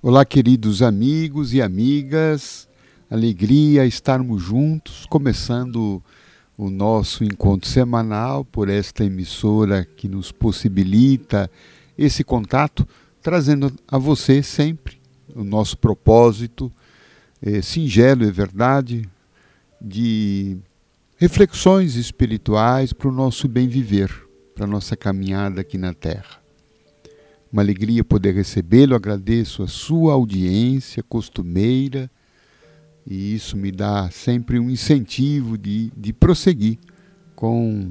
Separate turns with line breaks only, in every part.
Olá, queridos amigos e amigas, alegria estarmos juntos, começando o nosso encontro semanal por esta emissora que nos possibilita esse contato, trazendo a você sempre o nosso propósito, é, singelo, é verdade, de reflexões espirituais para o nosso bem viver, para a nossa caminhada aqui na Terra. Uma alegria poder recebê-lo, agradeço a sua audiência costumeira e isso me dá sempre um incentivo de, de prosseguir com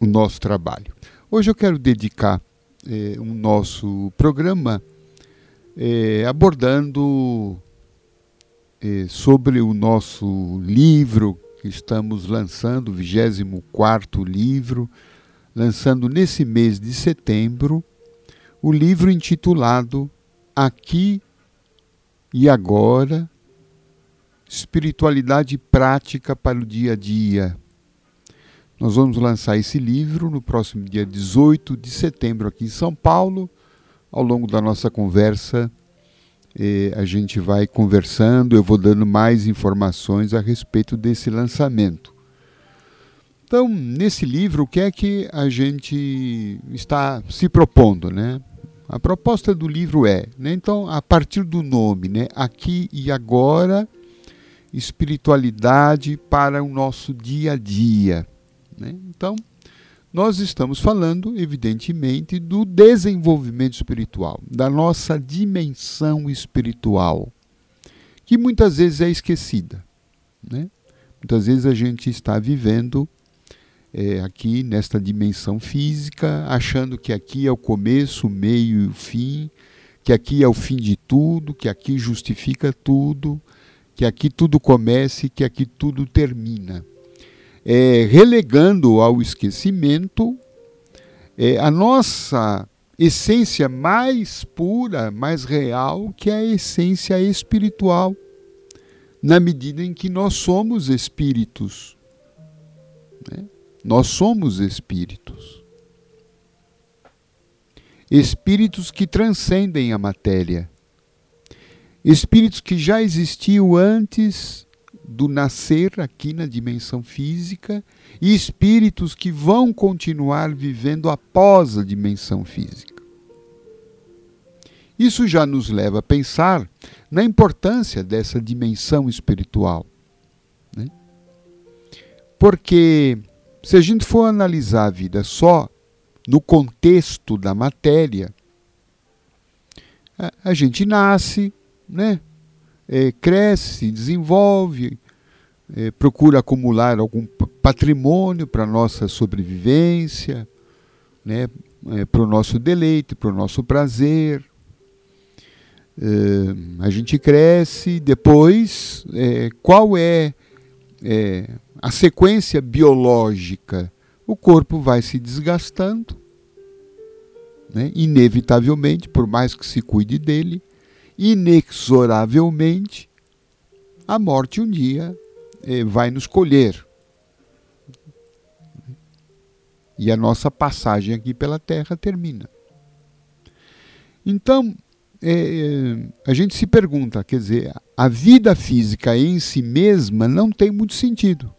o nosso trabalho. Hoje eu quero dedicar eh, o nosso programa eh, abordando eh, sobre o nosso livro que estamos lançando, o 24 livro, lançando nesse mês de setembro, o livro intitulado Aqui e Agora Espiritualidade Prática para o Dia a Dia. Nós vamos lançar esse livro no próximo dia 18 de setembro aqui em São Paulo. Ao longo da nossa conversa, eh, a gente vai conversando, eu vou dando mais informações a respeito desse lançamento. Então, nesse livro, o que é que a gente está se propondo, né? A proposta do livro é, né, então, a partir do nome, né, aqui e agora, espiritualidade para o nosso dia a dia. Né? Então, nós estamos falando, evidentemente, do desenvolvimento espiritual, da nossa dimensão espiritual, que muitas vezes é esquecida. Né? Muitas vezes a gente está vivendo é, aqui nesta dimensão física, achando que aqui é o começo, o meio e o fim, que aqui é o fim de tudo, que aqui justifica tudo, que aqui tudo começa e que aqui tudo termina. É, relegando ao esquecimento é, a nossa essência mais pura, mais real, que é a essência espiritual, na medida em que nós somos espíritos. Né? Nós somos espíritos. Espíritos que transcendem a matéria. Espíritos que já existiam antes do nascer aqui na dimensão física e espíritos que vão continuar vivendo após a dimensão física. Isso já nos leva a pensar na importância dessa dimensão espiritual. Né? Porque se a gente for analisar a vida só no contexto da matéria, a, gente nasce, né? É, cresce, desenvolve, é, procura acumular algum patrimônio para nossa sobrevivência, né? É, para o nosso deleite, para o nosso prazer. É, a gente cresce, depois, é, qual é, é a sequência biológica, o corpo vai se desgastando, né? inevitavelmente, por mais que se cuide dele, inexoravelmente, a morte um dia eh, vai nos colher. E a nossa passagem aqui pela Terra termina. Então, é, a gente se pergunta, quer dizer, a vida física em si mesma não tem muito sentido.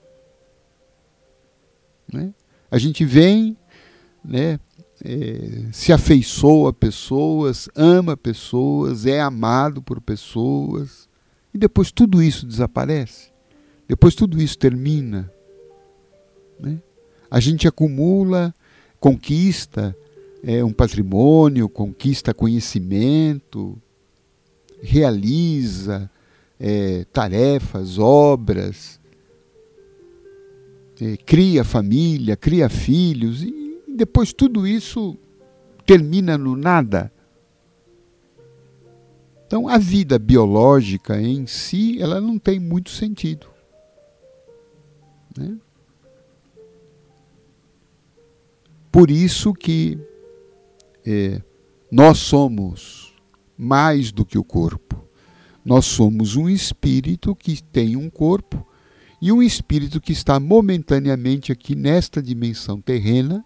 Né? A gente vem, né, é, se afeiçoa a pessoas, ama pessoas, é amado por pessoas, e depois tudo isso desaparece, depois tudo isso termina. Né? A gente acumula, conquista é, um patrimônio, conquista conhecimento, realiza é, tarefas, obras, é, cria família, cria filhos, e depois tudo isso termina no nada. Então a vida biológica em si, ela não tem muito sentido. Né? Por isso que é, nós somos mais do que o corpo. Nós somos um espírito que tem um corpo e um espírito que está momentaneamente aqui nesta dimensão terrena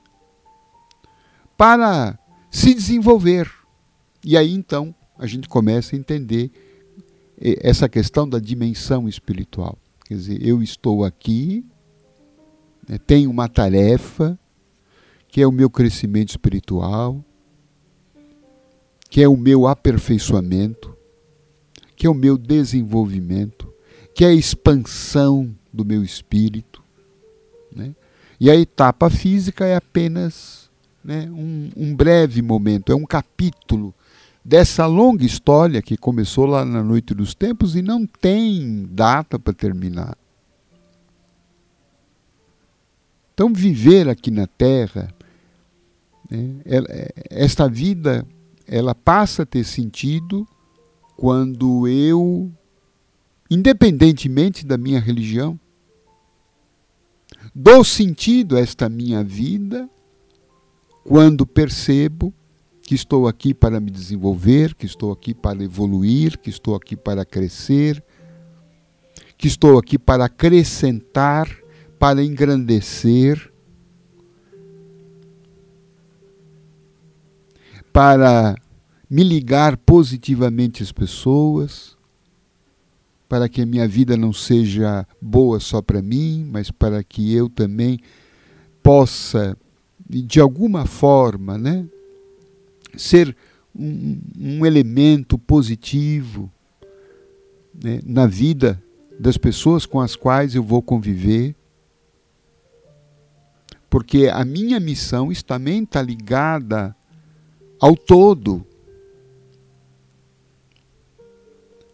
para se desenvolver. E aí então a gente começa a entender essa questão da dimensão espiritual. Quer dizer, eu estou aqui, né, tenho uma tarefa, que é o meu crescimento espiritual, que é o meu aperfeiçoamento, que é o meu desenvolvimento, que é a expansão do meu espírito. Né? E a etapa física é apenas né, um, um breve momento, é um capítulo dessa longa história que começou lá na noite dos tempos e não tem data para terminar. Então, viver aqui na Terra, né, esta vida, ela passa a ter sentido quando eu, independentemente da minha religião, dou sentido a esta minha vida quando percebo que estou aqui para me desenvolver, que estou aqui para evoluir, que estou aqui para crescer, que estou aqui para acrescentar, para engrandecer, para me ligar positivamente às pessoas, para que a minha vida não seja boa só para mim, mas para que eu também possa, de alguma forma, né, ser um, um elemento positivo né, na vida das pessoas com as quais eu vou conviver. Porque a minha missão também está ligada ao todo.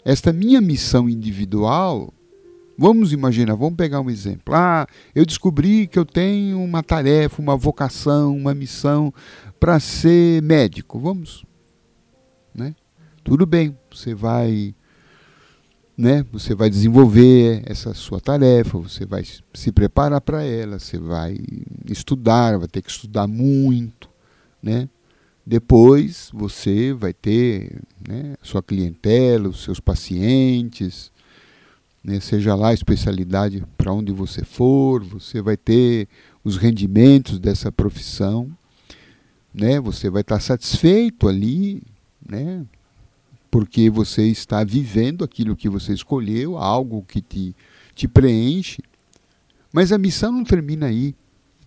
Esta minha missão individual, vamos imaginar, vamos pegar um exemplo. Ah, eu descobri que eu tenho uma tarefa, uma vocação, uma missão para ser médico. Vamos, né? Tudo bem, você vai, né? Você vai desenvolver essa sua tarefa, você vai se preparar para ela, você vai estudar, vai ter que estudar muito, né? Depois você vai ter né, sua clientela, os seus pacientes, né, seja lá a especialidade para onde você for, você vai ter os rendimentos dessa profissão né? Você vai estar satisfeito ali, né? Porque você está vivendo aquilo que você escolheu, algo que te, te preenche. Mas a missão não termina aí.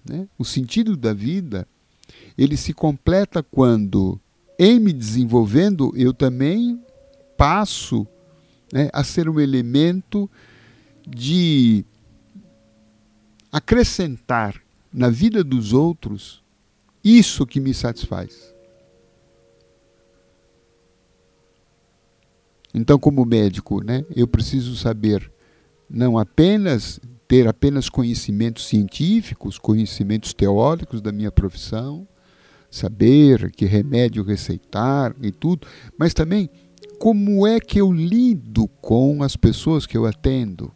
Né? O sentido da vida ele se completa quando, em me desenvolvendo, eu também passo né, a ser um elemento de acrescentar na vida dos outros isso que me satisfaz. Então, como médico, né, eu preciso saber não apenas ter apenas conhecimentos científicos, conhecimentos teóricos da minha profissão, saber que remédio receitar e tudo, mas também como é que eu lido com as pessoas que eu atendo.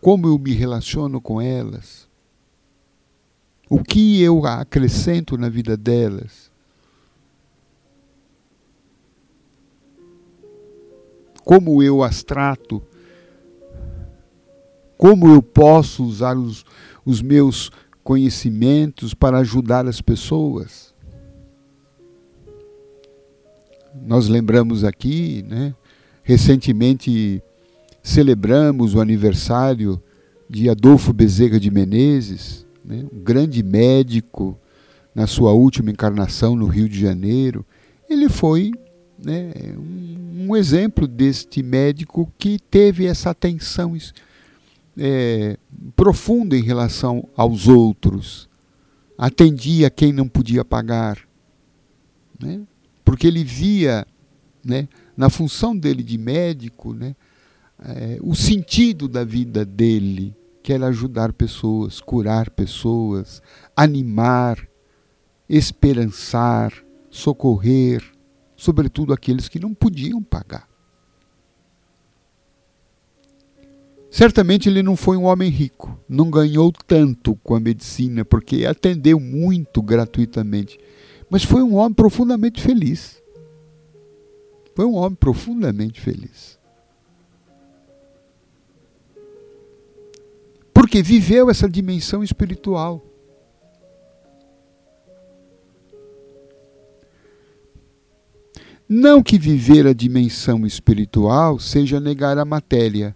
como eu me relaciono com elas, o que eu acrescento na vida delas. Como eu as trato, como eu posso usar os, os meus conhecimentos para ajudar as pessoas. Nós lembramos aqui, né, recentemente celebramos o aniversário de Adolfo Bezerra de Menezes, né, um grande médico na sua última encarnação no Rio de Janeiro. Ele foi né, um, um, exemplo deste médico que teve essa atenção é, profunda em relação aos outros, atendia quem não podia pagar, né, porque ele via né, na função dele de médico né, é, o sentido da vida dele, que era ajudar pessoas, curar pessoas, animar, esperançar, socorrer, sobretudo aqueles que não podiam pagar. Certamente ele não foi um homem rico, não ganhou tanto com a medicina, porque atendeu muito gratuitamente, mas foi um homem profundamente feliz. Foi um homem profundamente feliz. porque viveu essa dimensão espiritual. Não que viver a dimensão espiritual seja negar a matéria.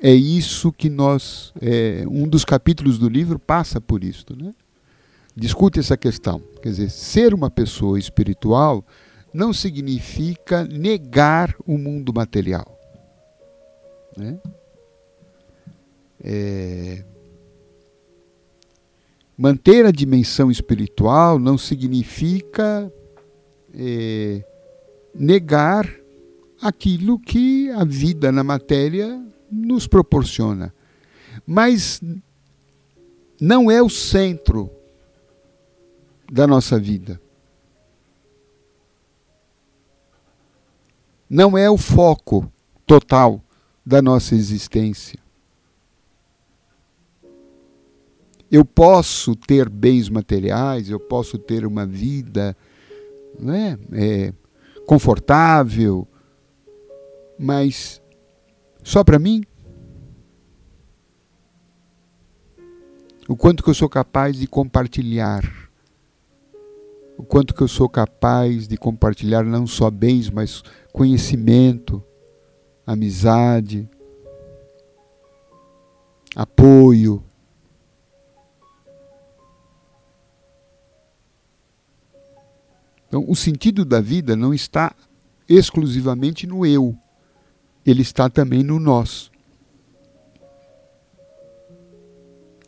É isso que nós. É, um dos capítulos do livro passa por isso. Né? Discute essa questão. Quer dizer, ser uma pessoa espiritual não significa negar o mundo material. Né? É, manter a dimensão espiritual não significa é, negar aquilo que a vida na matéria nos proporciona. Mas não é o centro da nossa vida. Não é o foco total da nossa existência. Eu posso ter bens materiais, eu posso ter uma vida né, é, confortável, mas só para mim? O quanto que eu sou capaz de compartilhar. O quanto que eu sou capaz de compartilhar não só bens, mas conhecimento, amizade, apoio. Então, o sentido da vida não está exclusivamente no eu ele está também no nós.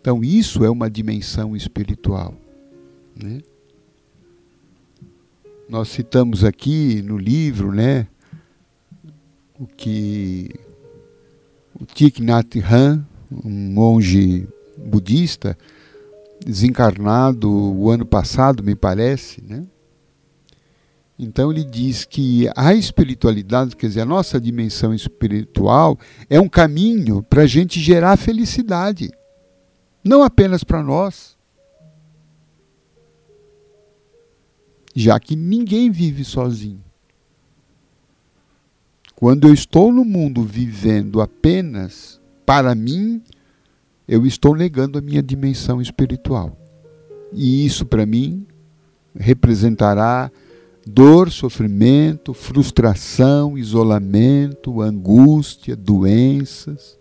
Então, isso é uma dimensão espiritual. Né? Nós citamos aqui no livro né, o que o Thich Nhat Hanh, um monge budista, desencarnado o ano passado, me parece, né? Então ele diz que a espiritualidade, quer dizer, a nossa dimensão espiritual, é um caminho para a gente gerar felicidade. Não apenas para nós. Já que ninguém vive sozinho. Quando eu estou no mundo vivendo apenas para mim, eu estou negando a minha dimensão espiritual. E isso, para mim, representará dor, sofrimento, frustração, isolamento, angústia, doenças.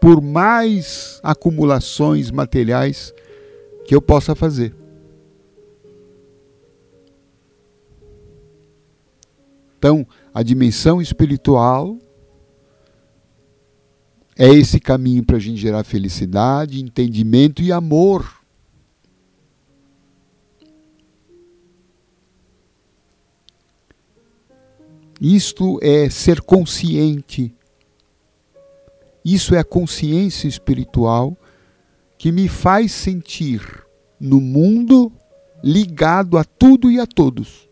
Por mais acumulações materiais que eu possa fazer. Então, a dimensão espiritual é esse caminho para a gente gerar felicidade, entendimento e amor Isto é ser consciente. Isso é a consciência espiritual que me faz sentir no mundo ligado a tudo e a todos.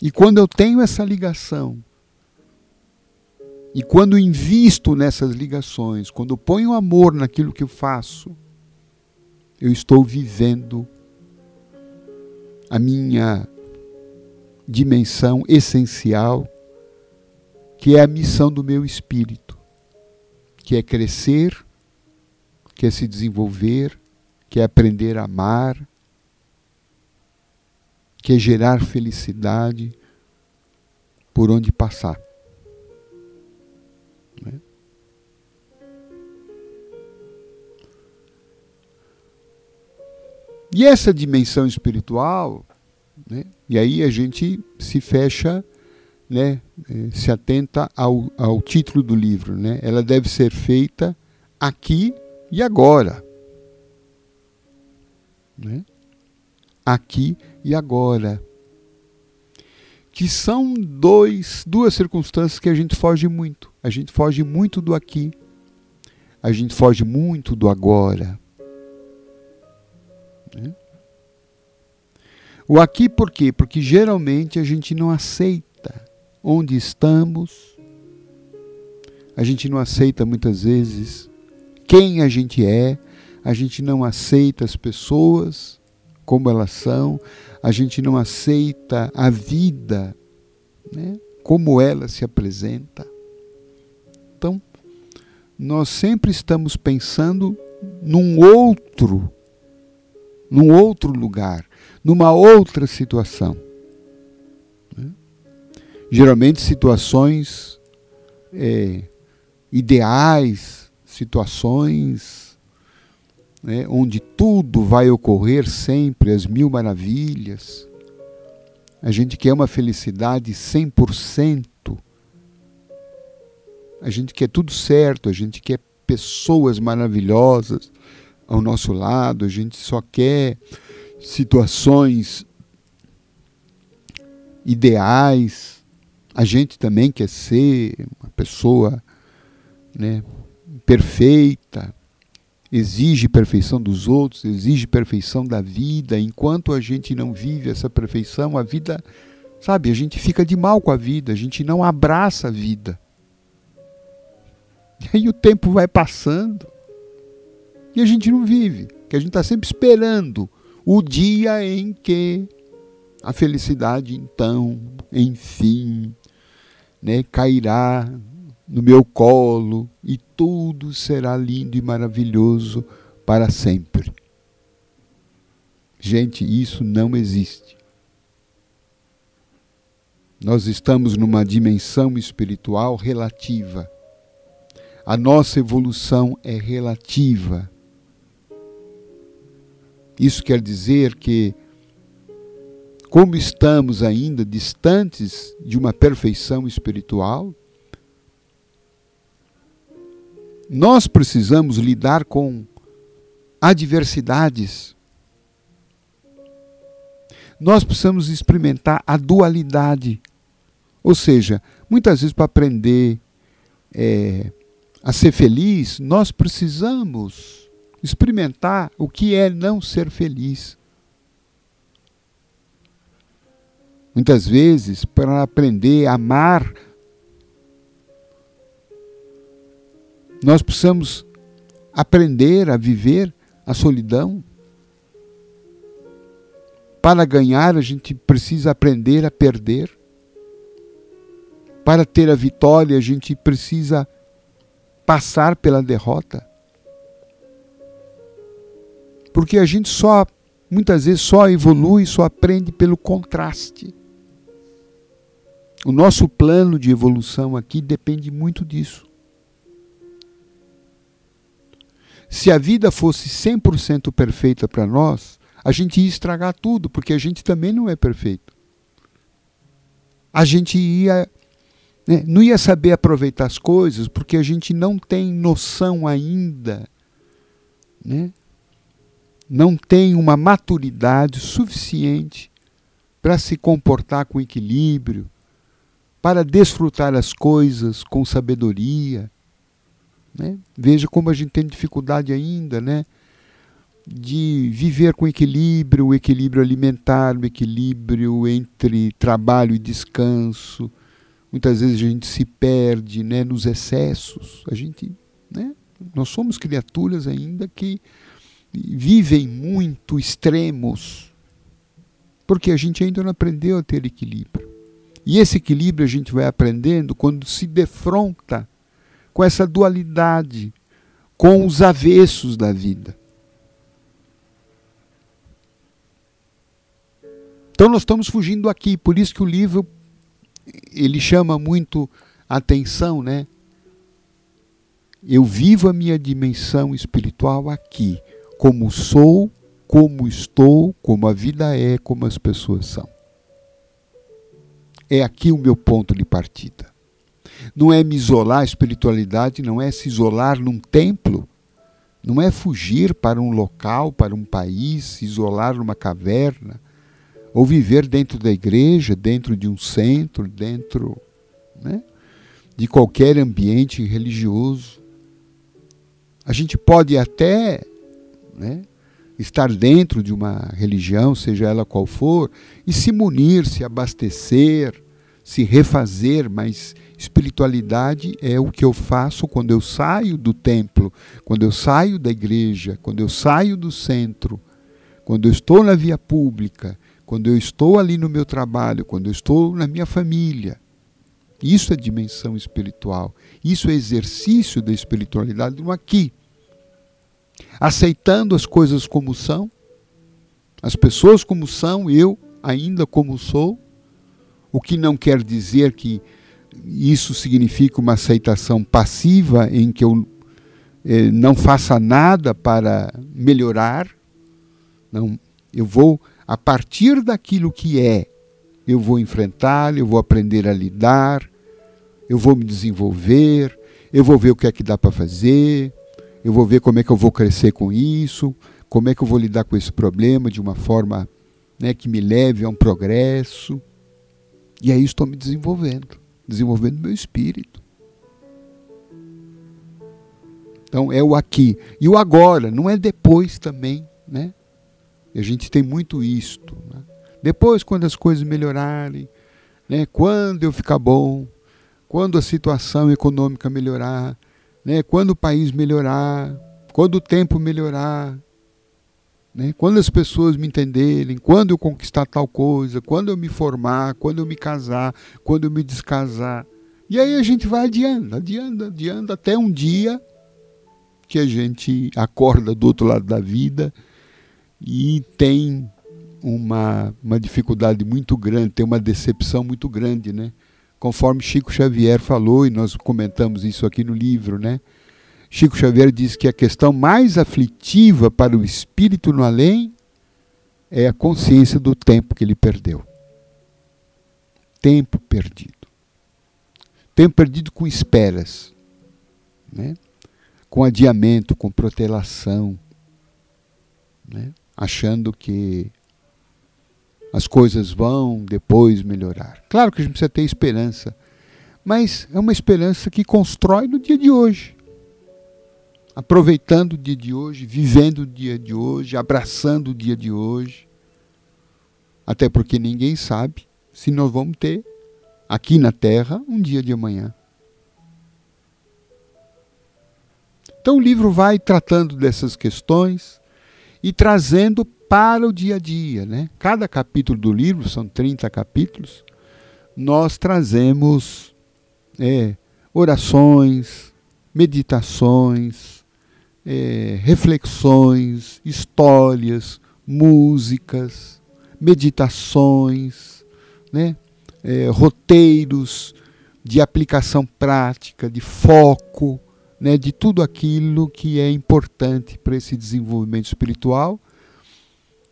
E quando eu tenho essa ligação, e quando invisto nessas ligações, quando ponho amor naquilo que eu faço, eu estou vivendo a minha dimensão essencial, que é a missão do meu espírito, que é crescer, que é se desenvolver, que é aprender a amar, que é gerar felicidade por onde passar. E essa dimensão espiritual, né, e aí a gente se fecha, né, eh, se atenta ao, ao título do livro, né, ela deve ser feita aqui e agora. Né? Aqui e agora. Que são dois, duas circunstâncias que a gente foge muito. A gente foge muito do aqui, a gente foge muito do agora. Né? O aqui por quê? Porque geralmente a gente não aceita onde estamos, a gente não aceita muitas vezes quem a gente é, a gente não aceita as pessoas como elas são, a gente não aceita a vida, né? como ela se apresenta. Então, nós sempre estamos pensando num outro num outro lugar, numa outra situação. Né? Geralmente situações é, ideais, situações né, onde tudo vai ocorrer sempre, as mil maravilhas. A gente quer uma felicidade 100%. A gente quer tudo certo, a gente quer pessoas maravilhosas ao nosso lado, a gente só quer situações ideais. A gente também quer ser uma pessoa né, perfeita, exige perfeição dos outros, exige perfeição da vida. Enquanto a gente não vive essa perfeição, a vida, sabe, a gente fica de mal com a vida, a gente não abraça a vida. E aí o tempo vai passando e a gente não vive, que a gente está sempre esperando o dia em que a felicidade, então, enfim, né, cairá no meu colo e tudo será lindo e maravilhoso para sempre. Gente, isso não existe. Nós estamos numa dimensão espiritual relativa. A nossa evolução é relativa. Isso quer dizer que, como estamos ainda distantes de uma perfeição espiritual, nós precisamos lidar com adversidades. Nós precisamos experimentar a dualidade. Ou seja, muitas vezes para aprender é, a ser feliz, nós precisamos experimentar o que é não ser feliz. Muitas vezes, para aprender a amar, nós precisamos aprender a viver a solidão. Para ganhar, a gente precisa aprender a perder. Para ter a vitória, a gente precisa passar pela derrota. Porque a gente só, muitas vezes, só evolui, só aprende pelo contraste. O nosso plano de evolução aqui depende muito disso. Se a vida fosse 100% perfeita para nós, a gente ia estragar tudo, porque a gente também não é perfeito. A gente ia né? Não ia saber aproveitar as coisas porque a gente não tem noção ainda, né? Não tem uma maturidade suficiente para se comportar com equilíbrio, para desfrutar as coisas com sabedoria. Né? Veja como a gente tem dificuldade ainda, né? de viver com equilíbrio, o equilíbrio alimentar, o equilíbrio entre trabalho e descanso, Muitas vezes a gente se perde né, nos excessos. A gente, né, nós somos criaturas ainda que vivem muito extremos, porque a gente ainda não aprendeu a ter equilíbrio. E esse equilíbrio a gente vai aprendendo quando se defronta com essa dualidade, com os avessos da vida. Então nós estamos fugindo aqui, por isso que o livro ele chama muito atenção, né? Eu vivo a minha dimensão espiritual aqui, como sou, como estou, como a vida é, como as pessoas são. É aqui o meu ponto de partida. Não é me isolar, a espiritualidade não é se isolar num templo, não é fugir para um local, para um país, se isolar numa caverna, ou viver dentro da igreja, dentro de um centro, dentro né, de qualquer ambiente religioso. A gente pode até né, estar dentro de uma religião, seja ela qual for, e se munir, se abastecer, se refazer, mas espiritualidade é o que eu faço quando eu saio do templo, quando eu saio da igreja, quando eu saio do centro, quando eu estou na via pública, quando eu estou ali no meu trabalho, quando eu estou na minha família. Isso é dimensão espiritual. Isso é exercício da espiritualidade no aqui. Aceitando as coisas como são, as pessoas como são, eu ainda como sou, o que não quer dizer que isso significa uma aceitação passiva em que eu eh, não faça nada para melhorar. Não, eu vou a partir daquilo que é, eu vou enfrentar, eu vou aprender a lidar, eu vou me desenvolver, eu vou ver o que é que dá para fazer, eu vou ver como é que eu vou crescer com isso, como é que eu vou lidar com esse problema de uma forma né, que me leve a um progresso. E aí estou me desenvolvendo, desenvolvendo meu espírito. Então é o aqui. E o agora, não é depois também, né? E a gente tem muito isto. Né? Depois, quando as coisas melhorarem, né? quando eu ficar bom, quando a situação econômica melhorar, né? quando o país melhorar, quando o tempo melhorar, né? quando as pessoas me entenderem, quando eu conquistar tal coisa, quando eu me formar, quando eu me casar, quando eu me descasar. E aí a gente vai adiando, adiando, adiando, até um dia que a gente acorda do outro lado da vida e tem uma, uma dificuldade muito grande, tem uma decepção muito grande, né? Conforme Chico Xavier falou, e nós comentamos isso aqui no livro, né? Chico Xavier diz que a questão mais aflitiva para o espírito no além é a consciência do tempo que ele perdeu. Tempo perdido. Tempo perdido com esperas, né? com adiamento, com protelação, né? achando que as coisas vão depois melhorar. Claro que a gente precisa ter esperança, mas é uma esperança que constrói no dia de hoje. Aproveitando o dia de hoje, vivendo o dia de hoje, abraçando o dia de hoje. Até porque ninguém sabe se nós vamos ter aqui na Terra um dia de amanhã. Então o livro vai tratando dessas questões, e trazendo para o dia a dia. Né? Cada capítulo do livro, são 30 capítulos, nós trazemos é, orações, meditações, é, reflexões, histórias, músicas, meditações, né? É, roteiros de aplicação prática, de foco, né, de tudo aquilo que é importante para esse desenvolvimento espiritual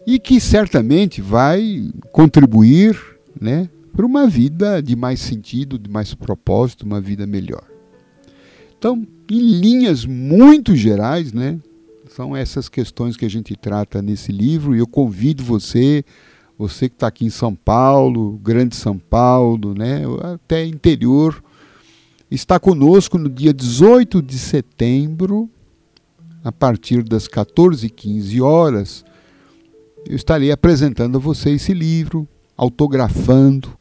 e que certamente vai contribuir né, para uma vida de mais sentido, de mais propósito, uma vida melhor. Então, em linhas muito gerais, né, são essas questões que a gente trata nesse livro e eu convido você, você que está aqui em São Paulo, Grande São Paulo, né, até interior, está conosco no dia 18 de setembro, a partir das 14h15 horas. Eu estarei apresentando a você esse livro, autografando,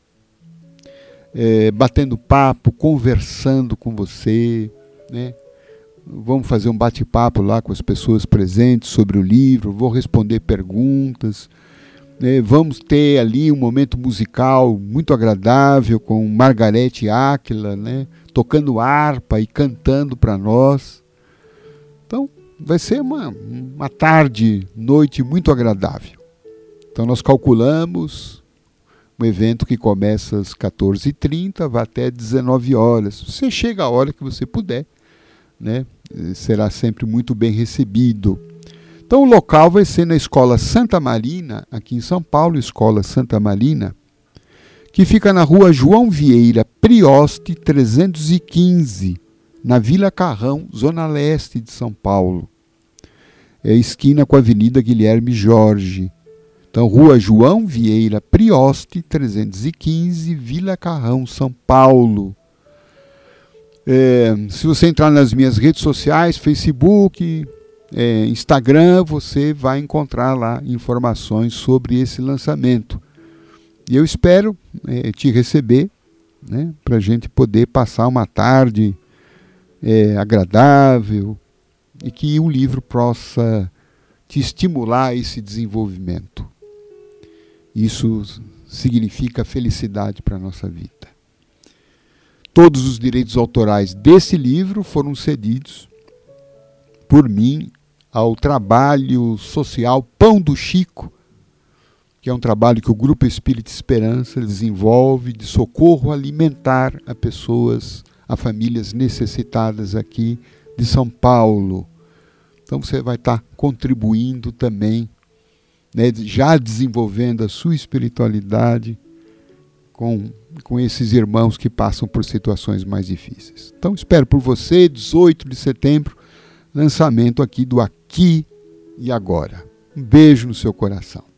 é, batendo papo, conversando com você. Né? Vamos fazer um bate-papo lá com as pessoas presentes sobre o livro, vou responder perguntas. Né? Vamos ter ali um momento musical muito agradável com Margarete Áquila, né? Tocando harpa e cantando para nós. Então, vai ser uma, uma tarde, noite muito agradável. Então, nós calculamos um evento que começa às 14h30, vai até 19 horas. Você chega a hora que você puder, né? será sempre muito bem recebido. Então, o local vai ser na Escola Santa Marina, aqui em São Paulo, Escola Santa Marina, que fica na rua João Vieira Prioste 315, na Vila Carrão, zona leste de São Paulo. É esquina com a Avenida Guilherme Jorge. Então, Rua João Vieira Prioste 315, Vila Carrão, São Paulo. É, se você entrar nas minhas redes sociais, Facebook, é, Instagram, você vai encontrar lá informações sobre esse lançamento. E eu espero é, te receber, né, para a gente poder passar uma tarde é, agradável e que o livro possa te estimular esse desenvolvimento. Isso significa felicidade para a nossa vida. Todos os direitos autorais desse livro foram cedidos por mim ao trabalho social Pão do Chico, que é um trabalho que o Grupo Espírita Esperança desenvolve de socorro alimentar a pessoas, a famílias necessitadas aqui de São Paulo. Então você vai estar contribuindo também, né, já desenvolvendo a sua espiritualidade com, com esses irmãos que passam por situações mais difíceis. Então espero por você, 18 de setembro, lançamento aqui do Aqui e Agora. Um beijo no seu coração.